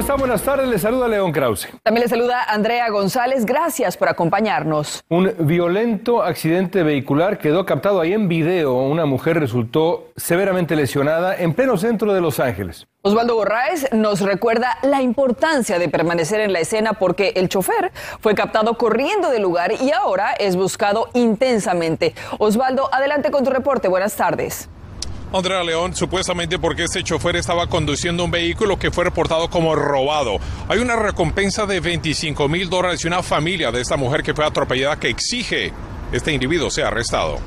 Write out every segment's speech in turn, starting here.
¿Cómo están? Buenas tardes. Les saluda León Krause. También les saluda Andrea González. Gracias por acompañarnos. Un violento accidente vehicular quedó captado ahí en video. Una mujer resultó severamente lesionada en pleno centro de Los Ángeles. Osvaldo Borraes nos recuerda la importancia de permanecer en la escena porque el chofer fue captado corriendo del lugar y ahora es buscado intensamente. Osvaldo, adelante con tu reporte. Buenas tardes. Andrea León, supuestamente porque este chofer estaba conduciendo un vehículo que fue reportado como robado. Hay una recompensa de 25 mil dólares y una familia de esta mujer que fue atropellada que exige este individuo sea arrestado.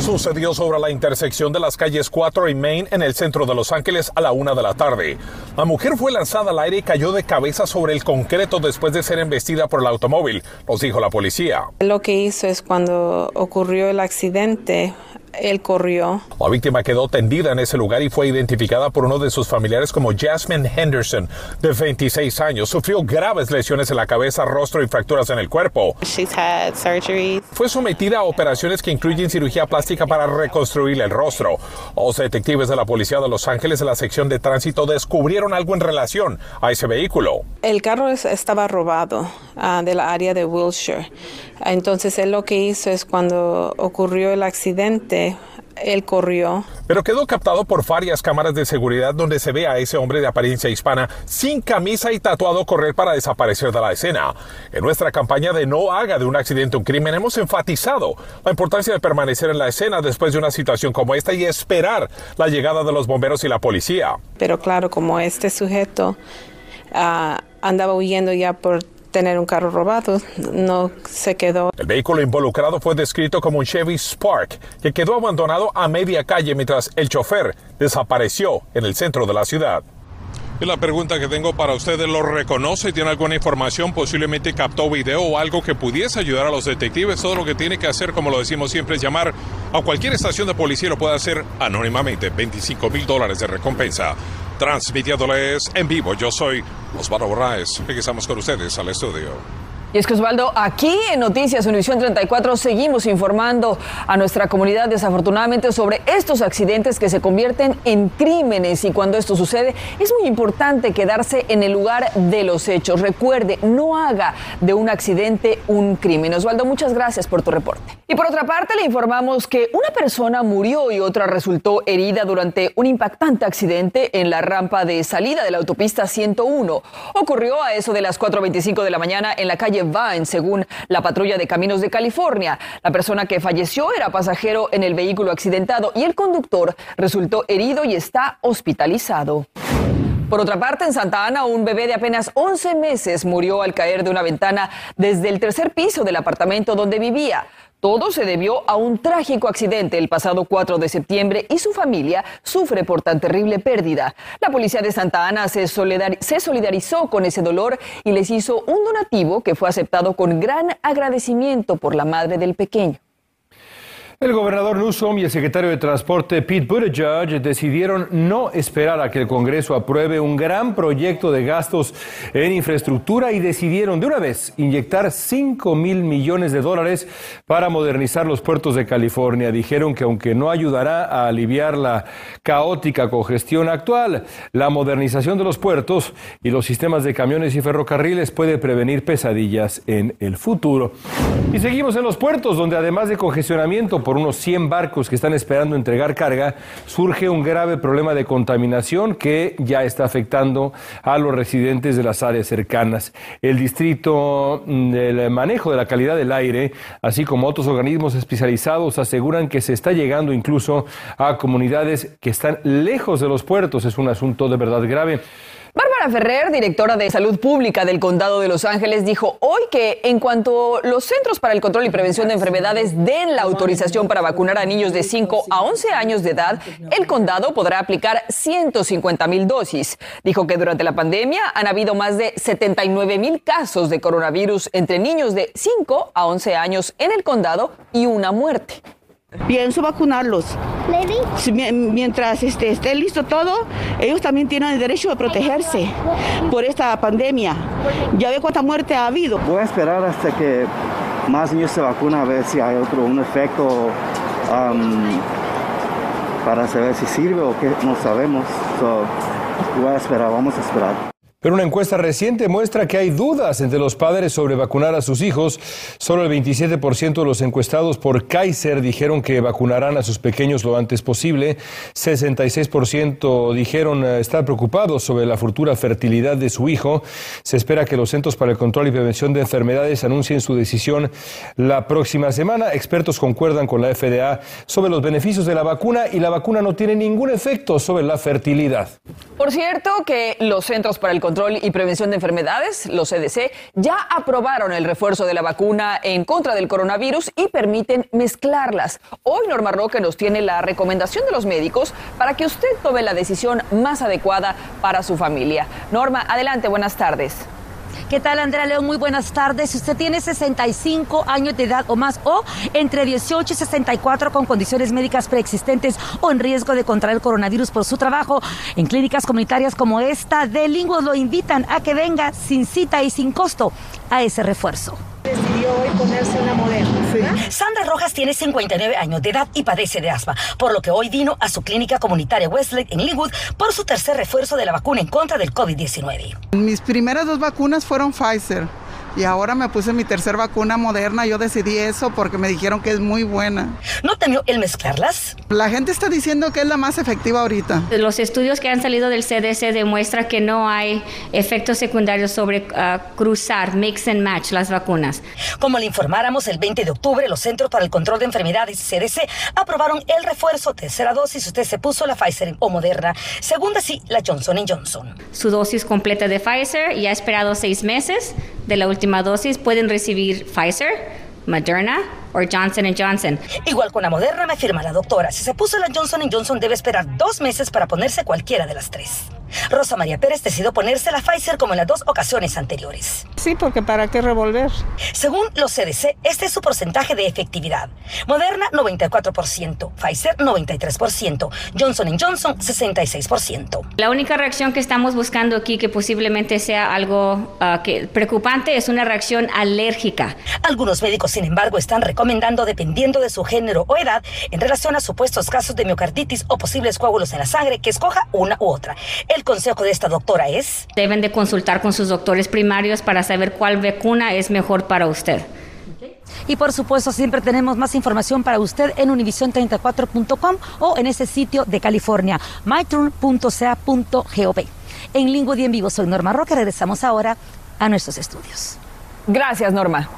Sucedió sobre la intersección de las calles 4 y Main en el centro de Los Ángeles a la una de la tarde. La mujer fue lanzada al aire y cayó de cabeza sobre el concreto después de ser embestida por el automóvil, nos dijo la policía. Lo que hizo es cuando ocurrió el accidente, él corrió. La víctima quedó tendida en ese lugar y fue identificada por uno de sus familiares como Jasmine Henderson, de 26 años. Sufrió graves lesiones en la cabeza, rostro y fracturas en el cuerpo. Fue sometida a operaciones que incluyen cirugía plástica para reconstruir el rostro. Los detectives de la policía de Los Ángeles en la sección de tránsito descubrieron algo en relación a ese vehículo. El carro estaba robado uh, de la área de Wilshire. Entonces él lo que hizo es cuando ocurrió el accidente, él corrió. Pero quedó captado por varias cámaras de seguridad donde se ve a ese hombre de apariencia hispana sin camisa y tatuado correr para desaparecer de la escena. En nuestra campaña de no haga de un accidente un crimen hemos enfatizado la importancia de permanecer en la escena después de una situación como esta y esperar la llegada de los bomberos y la policía. Pero claro, como este sujeto uh, andaba huyendo ya por tener un carro robado, no se quedó. El vehículo involucrado fue descrito como un Chevy Spark, que quedó abandonado a media calle mientras el chofer desapareció en el centro de la ciudad. Y la pregunta que tengo para ustedes, ¿lo reconoce? ¿Tiene alguna información? Posiblemente captó video o algo que pudiese ayudar a los detectives. Todo lo que tiene que hacer, como lo decimos siempre, es llamar a cualquier estación de policía. Lo puede hacer anónimamente. 25 mil dólares de recompensa transmitiéndoles en vivo. Yo soy Osvaldo Borraes. Regresamos con ustedes al estudio. Y es que Osvaldo, aquí en Noticias Univisión 34 seguimos informando a nuestra comunidad desafortunadamente sobre estos accidentes que se convierten en crímenes y cuando esto sucede es muy importante quedarse en el lugar de los hechos. Recuerde, no haga de un accidente un crimen. Osvaldo, muchas gracias por tu reporte. Y por otra parte, le informamos que una persona murió y otra resultó herida durante un impactante accidente en la rampa de salida de la autopista 101. Ocurrió a eso de las 4.25 de la mañana en la calle Vine, según la patrulla de caminos de California. La persona que falleció era pasajero en el vehículo accidentado y el conductor resultó herido y está hospitalizado. Por otra parte, en Santa Ana, un bebé de apenas 11 meses murió al caer de una ventana desde el tercer piso del apartamento donde vivía. Todo se debió a un trágico accidente el pasado 4 de septiembre y su familia sufre por tan terrible pérdida. La policía de Santa Ana se, solidarizó con ese dolor y les hizo un donativo que fue aceptado con gran agradecimiento por la madre del pequeño. El gobernador Newsom y el secretario de Transporte Pete Buttigieg decidieron no esperar a que el Congreso apruebe un gran proyecto de gastos en infraestructura y decidieron de una vez inyectar 5 mil millones de dólares para modernizar los puertos de California. Dijeron que aunque no ayudará a aliviar la caótica congestión actual, la modernización de los puertos y los sistemas de camiones y ferrocarriles puede prevenir pesadillas en el futuro. Y seguimos en los puertos, donde además de congestionamiento por unos 100 barcos que están esperando entregar carga, surge un grave problema de contaminación que ya está afectando a los residentes de las áreas cercanas. El distrito del manejo de la calidad del aire, así como otros organismos especializados, aseguran que se está llegando incluso a comunidades que están lejos de los puertos. Es un asunto de verdad grave. Ferrer, directora de Salud Pública del Condado de Los Ángeles, dijo hoy que en cuanto los Centros para el Control y Prevención de Enfermedades den la autorización para vacunar a niños de 5 a 11 años de edad, el condado podrá aplicar 150 mil dosis. Dijo que durante la pandemia han habido más de 79 mil casos de coronavirus entre niños de 5 a 11 años en el condado y una muerte. Pienso vacunarlos. mientras este, esté listo todo, ellos también tienen el derecho de protegerse por esta pandemia. Ya ve cuánta muerte ha habido. Voy a esperar hasta que más niños se vacunen a ver si hay otro un efecto para saber si sirve o qué, no sabemos. voy a esperar, vamos a esperar. Pero una encuesta reciente muestra que hay dudas entre los padres sobre vacunar a sus hijos. Solo el 27% de los encuestados por Kaiser dijeron que vacunarán a sus pequeños lo antes posible. 66% dijeron eh, estar preocupados sobre la futura fertilidad de su hijo. Se espera que los Centros para el Control y Prevención de Enfermedades anuncien su decisión la próxima semana. Expertos concuerdan con la FDA sobre los beneficios de la vacuna y la vacuna no tiene ningún efecto sobre la fertilidad. Por cierto, que los Centros para el Control Control y Prevención de Enfermedades, los CDC, ya aprobaron el refuerzo de la vacuna en contra del coronavirus y permiten mezclarlas. Hoy Norma Roque nos tiene la recomendación de los médicos para que usted tome la decisión más adecuada para su familia. Norma, adelante, buenas tardes. ¿Qué tal, Andrea León? Muy buenas tardes. Si usted tiene 65 años de edad o más o entre 18 y 64 con condiciones médicas preexistentes o en riesgo de contraer coronavirus por su trabajo, en clínicas comunitarias como esta de lo invitan a que venga sin cita y sin costo a ese refuerzo decidió hoy ponerse una moderna. Sandra Rojas tiene 59 años de edad y padece de asma, por lo que hoy vino a su clínica comunitaria Westlake en Linwood por su tercer refuerzo de la vacuna en contra del COVID-19. Mis primeras dos vacunas fueron Pfizer y ahora me puse mi tercera vacuna moderna. Yo decidí eso porque me dijeron que es muy buena. ¿No temió el mezclarlas? La gente está diciendo que es la más efectiva ahorita. Los estudios que han salido del CDC demuestran que no hay efectos secundarios sobre ah, cruzar, mix and match las vacunas. Como le informáramos el 20 de octubre, los Centros para el Control de Enfermedades CDC aprobaron el refuerzo tercera dosis. Usted se puso la Pfizer o Moderna, segunda sí la Johnson Johnson. Su dosis completa de Pfizer y ha esperado seis meses de la última dosis pueden recibir Pfizer, Moderna o Johnson Johnson. Igual con la Moderna me afirma la doctora, si se puso la Johnson Johnson debe esperar dos meses para ponerse cualquiera de las tres. Rosa María Pérez decidió ponerse la Pfizer como en las dos ocasiones anteriores. Sí, porque ¿para qué revolver? Según los CDC, este es su porcentaje de efectividad. Moderna 94%, Pfizer 93%, Johnson Johnson 66%. La única reacción que estamos buscando aquí que posiblemente sea algo ah, que preocupante es una reacción alérgica. Algunos médicos, sin embargo, están recomendando, dependiendo de su género o edad, en relación a supuestos casos de miocarditis o posibles coágulos en la sangre, que escoja una u otra. El consejo de esta doctora es... Deben de consultar con sus doctores primarios para saber cuál vacuna es mejor para usted. Y por supuesto, siempre tenemos más información para usted en univision34.com o en ese sitio de California, myturn.ca.gov. En Lingua y en Vivo, soy Norma Roca. Regresamos ahora a nuestros estudios. Gracias, Norma.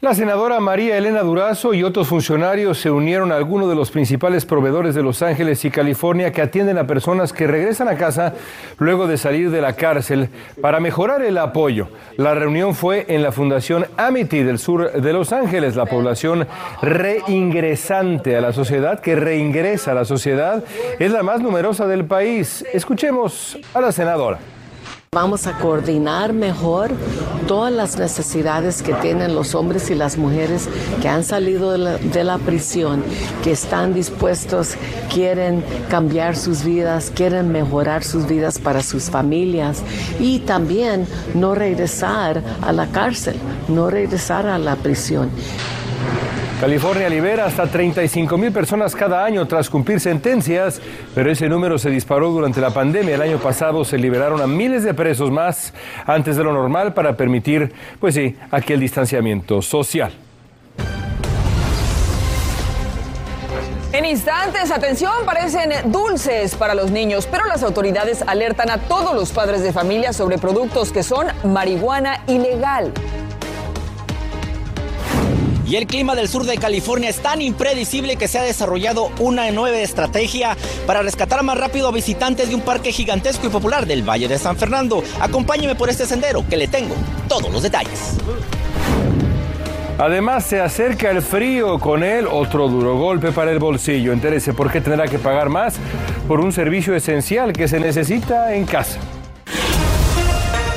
La senadora María Elena Durazo y otros funcionarios se unieron a algunos de los principales proveedores de Los Ángeles y California que atienden a personas que regresan a casa luego de salir de la cárcel para mejorar el apoyo. La reunión fue en la Fundación Amity del sur de Los Ángeles, la población reingresante a la sociedad, que reingresa a la sociedad, es la más numerosa del país. Escuchemos a la senadora. Vamos a coordinar mejor todas las necesidades que tienen los hombres y las mujeres que han salido de la, prisión, que están dispuestos, quieren cambiar sus vidas, quieren mejorar sus vidas para sus familias y también no regresar a la cárcel, no regresar a la prisión. California libera hasta 35 mil personas cada año tras cumplir sentencias, pero ese número se disparó durante la pandemia. El año pasado se liberaron a miles de presos más antes de lo normal para permitir, pues sí, aquel distanciamiento social. En instantes, atención, parecen dulces para los niños, pero las autoridades alertan a todos los padres de familia sobre productos que son marihuana ilegal. Y el clima del sur de California es tan impredecible que se ha desarrollado una nueva estrategia para rescatar más rápido a visitantes de un parque gigantesco y popular del Valle de San Fernando. Acompáñeme por este sendero que le tengo todos los detalles. Además, se acerca el frío con él, otro duro golpe para el bolsillo. Entérese por qué tendrá que pagar más por un servicio esencial que se necesita en casa.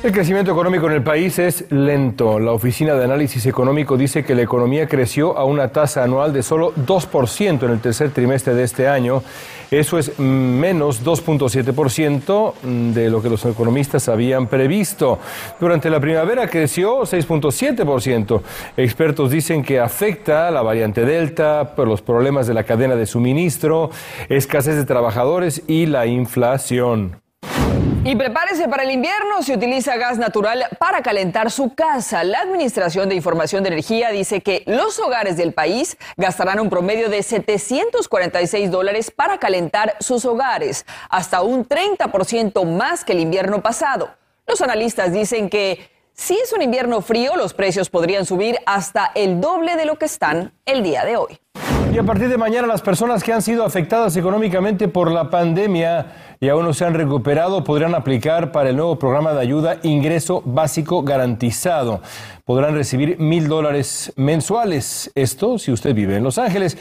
El crecimiento económico en el país es lento. La Oficina de Análisis Económico dice que la economía creció a una tasa anual de solo 2% en el tercer trimestre de este año. Eso es menos 2.7% de lo que los economistas habían previsto. Durante la primavera creció 6.7%. Expertos dicen que afecta la variante Delta por los problemas de la cadena de suministro, escasez de trabajadores y la inflación. Y prepárese para el invierno si utiliza gas natural para calentar su casa. La Administración de Información de Energía dice que los hogares del país gastarán un promedio de 746 dólares para calentar sus hogares, hasta un 30% más que el invierno pasado. Los analistas dicen que si es un invierno frío, los precios podrían subir hasta el doble de lo que están el día de hoy. Y a partir de mañana las personas que han sido afectadas económicamente por la pandemia y aún no se han recuperado podrán aplicar para el nuevo programa de ayuda Ingreso Básico Garantizado. Podrán recibir mil dólares mensuales. Esto si usted vive en Los Ángeles.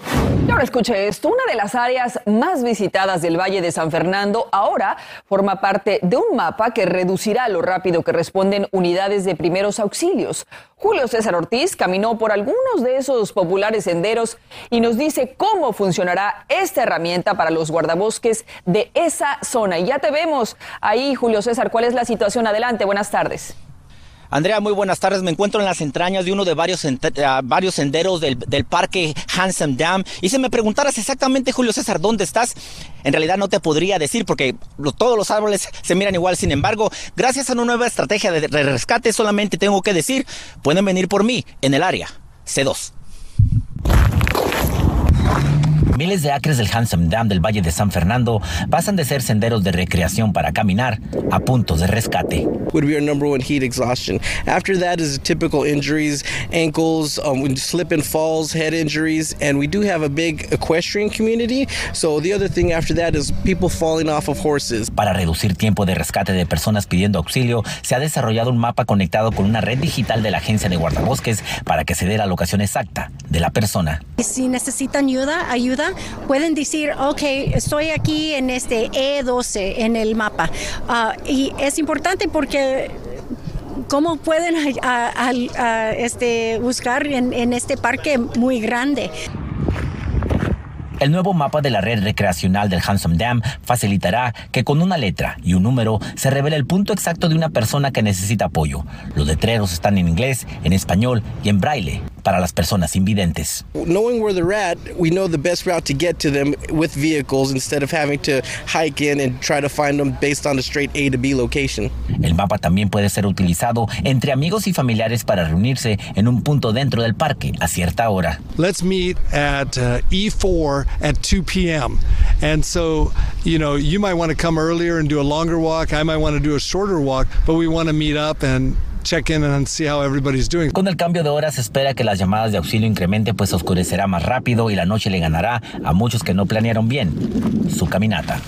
Y ahora escuche esto. Una de las áreas más visitadas del Valle de San Fernando ahora forma parte de un mapa que reducirá lo rápido que responden unidades de primeros auxilios. Julio César Ortiz caminó por algunos de esos populares senderos y nos dice cómo funcionará esta herramienta para los guardabosques de esa zona. Y ya te vemos ahí, Julio César. ¿Cuál es la situación? Adelante, buenas tardes. Andrea, muy buenas tardes. Me encuentro en las entrañas de uno de varios, ah, varios senderos del, parque Handsome Dam. Y si me preguntaras exactamente, Julio César, ¿dónde estás? En realidad no te podría decir porque todos los árboles se miran igual. Sin embargo, gracias a una nueva estrategia de rescate, solamente tengo que decir, pueden venir por mí en el área C2. Miles de acres del Handsome Dam del Valle de San Fernando pasan de ser senderos de recreación para caminar a puntos de rescate. Would be our number one heat exhaustion. After that is typical injuries, ankles, um, slip and falls, head injuries, and we do have a big equestrian community. So the other thing after that is people falling off of horses. Para reducir tiempo de rescate de personas pidiendo auxilio, se ha desarrollado un mapa conectado con una red digital de la agencia de guardabosques para que se dé la locación exacta de la persona. Si necesitan ayuda, ayuda pueden decir, ok, estoy aquí en este E12 en el mapa. Ah, y es importante porque cómo pueden este, buscar en, en, este parque muy grande. El nuevo mapa de la red recreacional del Handsome Dam facilitará que con una letra y un número se revele el punto exacto de una persona que necesita apoyo. Los letreros están en inglés, en español y en braille para las personas invidentes. Knowing where they're at, we know the best route to get to them with vehicles instead of having to hike in and try to find them based on a straight A to B location. El mapa también puede ser utilizado entre amigos y familiares para reunirse en un punto dentro del parque a cierta hora. Let's meet at uh, E4 at 2 p.m. And so, you know, you might want to come earlier and do a longer walk. I might want to do a shorter walk, but we want to meet up and Con el cambio de horas se espera que las llamadas de auxilio incremente pues oscurecerá más rápido y la noche le ganará a muchos que no planearon bien su caminata.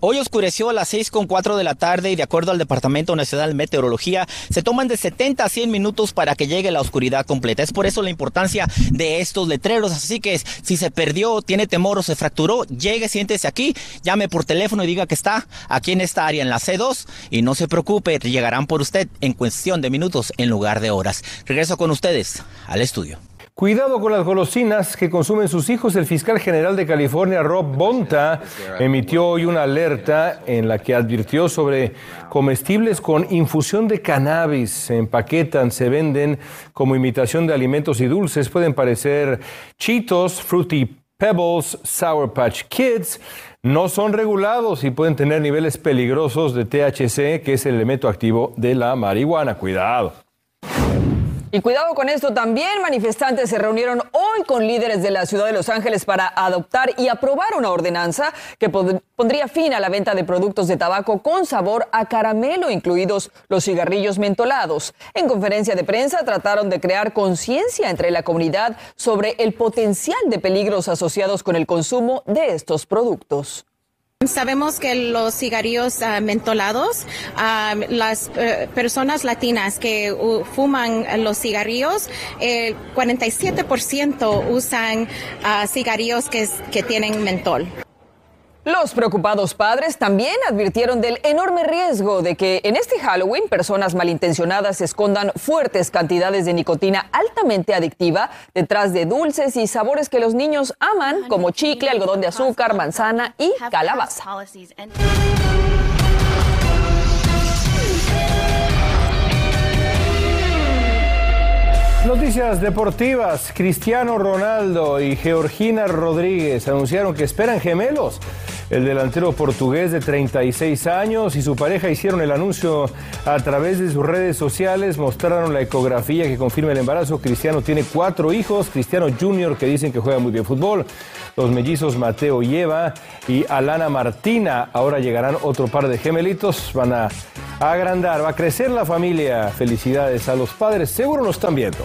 Hoy oscureció a las 6.4 de la tarde y de acuerdo al Departamento Nacional de Meteorología, se toman de 70 a 100 minutos para que llegue la oscuridad completa. Es por eso la importancia de estos letreros. Así que si se perdió, tiene temor o se fracturó, llegue, siéntese aquí, llame por teléfono y diga que está aquí en esta área, en la C2, y no se preocupe, llegarán por usted en cuestión de minutos en lugar de horas. Regreso con ustedes al estudio. Cuidado con las golosinas que consumen sus hijos. El fiscal general de California, Rob Bonta, emitió hoy una alerta en la que advirtió sobre comestibles con infusión de cannabis. Se empaquetan, se venden como imitación de alimentos y dulces. Pueden parecer Cheetos, Fruity Pebbles, Sour Patch Kids. No son regulados y pueden tener niveles peligrosos de THC, que es el elemento activo de la marihuana. Cuidado. Y cuidado con esto también, manifestantes se reunieron hoy con líderes de la ciudad de Los Ángeles para adoptar y aprobar una ordenanza que pondría fin a la venta de productos de tabaco con sabor a caramelo, incluidos los cigarrillos mentolados. En conferencia de prensa trataron de crear conciencia entre la comunidad sobre el potencial de peligros asociados con el consumo de estos productos. Sabemos que los cigarrillos ah, mentolados, ah, las eh, personas latinas que fuman los cigarrillos, el 47% usan uh, cigarrillos que tienen mentol. Los preocupados padres también advirtieron del enorme riesgo de que en este Halloween personas malintencionadas escondan fuertes cantidades de nicotina altamente adictiva detrás de dulces y sabores que los niños aman, como chicle, algodón de azúcar, manzana y calabaza. Noticias deportivas. Cristiano Ronaldo y Georgina Rodríguez anunciaron que esperan gemelos. El delantero portugués de 36 años y su pareja hicieron el anuncio a través de sus redes sociales, mostraron la ecografía que confirma el embarazo. Cristiano tiene cuatro hijos, Cristiano Junior que dicen que juega muy bien fútbol, los mellizos Mateo y Eva y Alana Martina. Ahora llegarán otro par de gemelitos, van a agrandar, va a crecer la familia. Felicidades a los padres, seguro lo están viendo.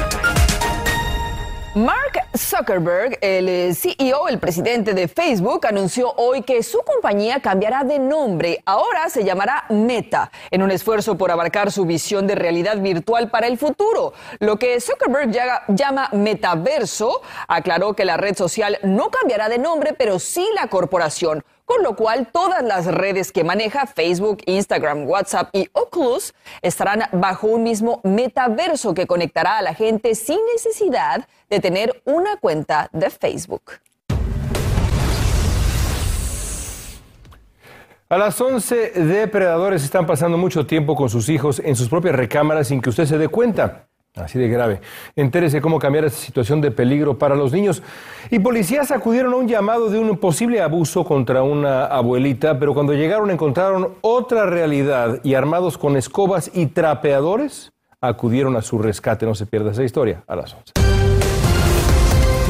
Mark Zuckerberg, el eh, CEO, el presidente de Facebook, anunció hoy que su compañía cambiará de nombre. Ahora se llamará Meta, en un esfuerzo por abarcar su visión de realidad virtual para el futuro. Lo que Zuckerberg llama metaverso, aclaró que la red social no cambiará de nombre, pero sí la corporación con lo cual todas las redes que maneja Facebook, Instagram, WhatsApp y Oculus estarán bajo un mismo metaverso que conectará a la gente sin necesidad de tener una cuenta de Facebook. A las 11, depredadores están pasando mucho tiempo con sus hijos en sus propias recámaras sin que usted se dé cuenta. Así de grave. Entérese cómo cambiar esta situación de peligro para los niños. Y policías acudieron a un llamado de un posible abuso contra una abuelita, pero cuando llegaron encontraron otra realidad y armados con escobas y trapeadores, acudieron a su rescate. No se pierda esa historia a las 11.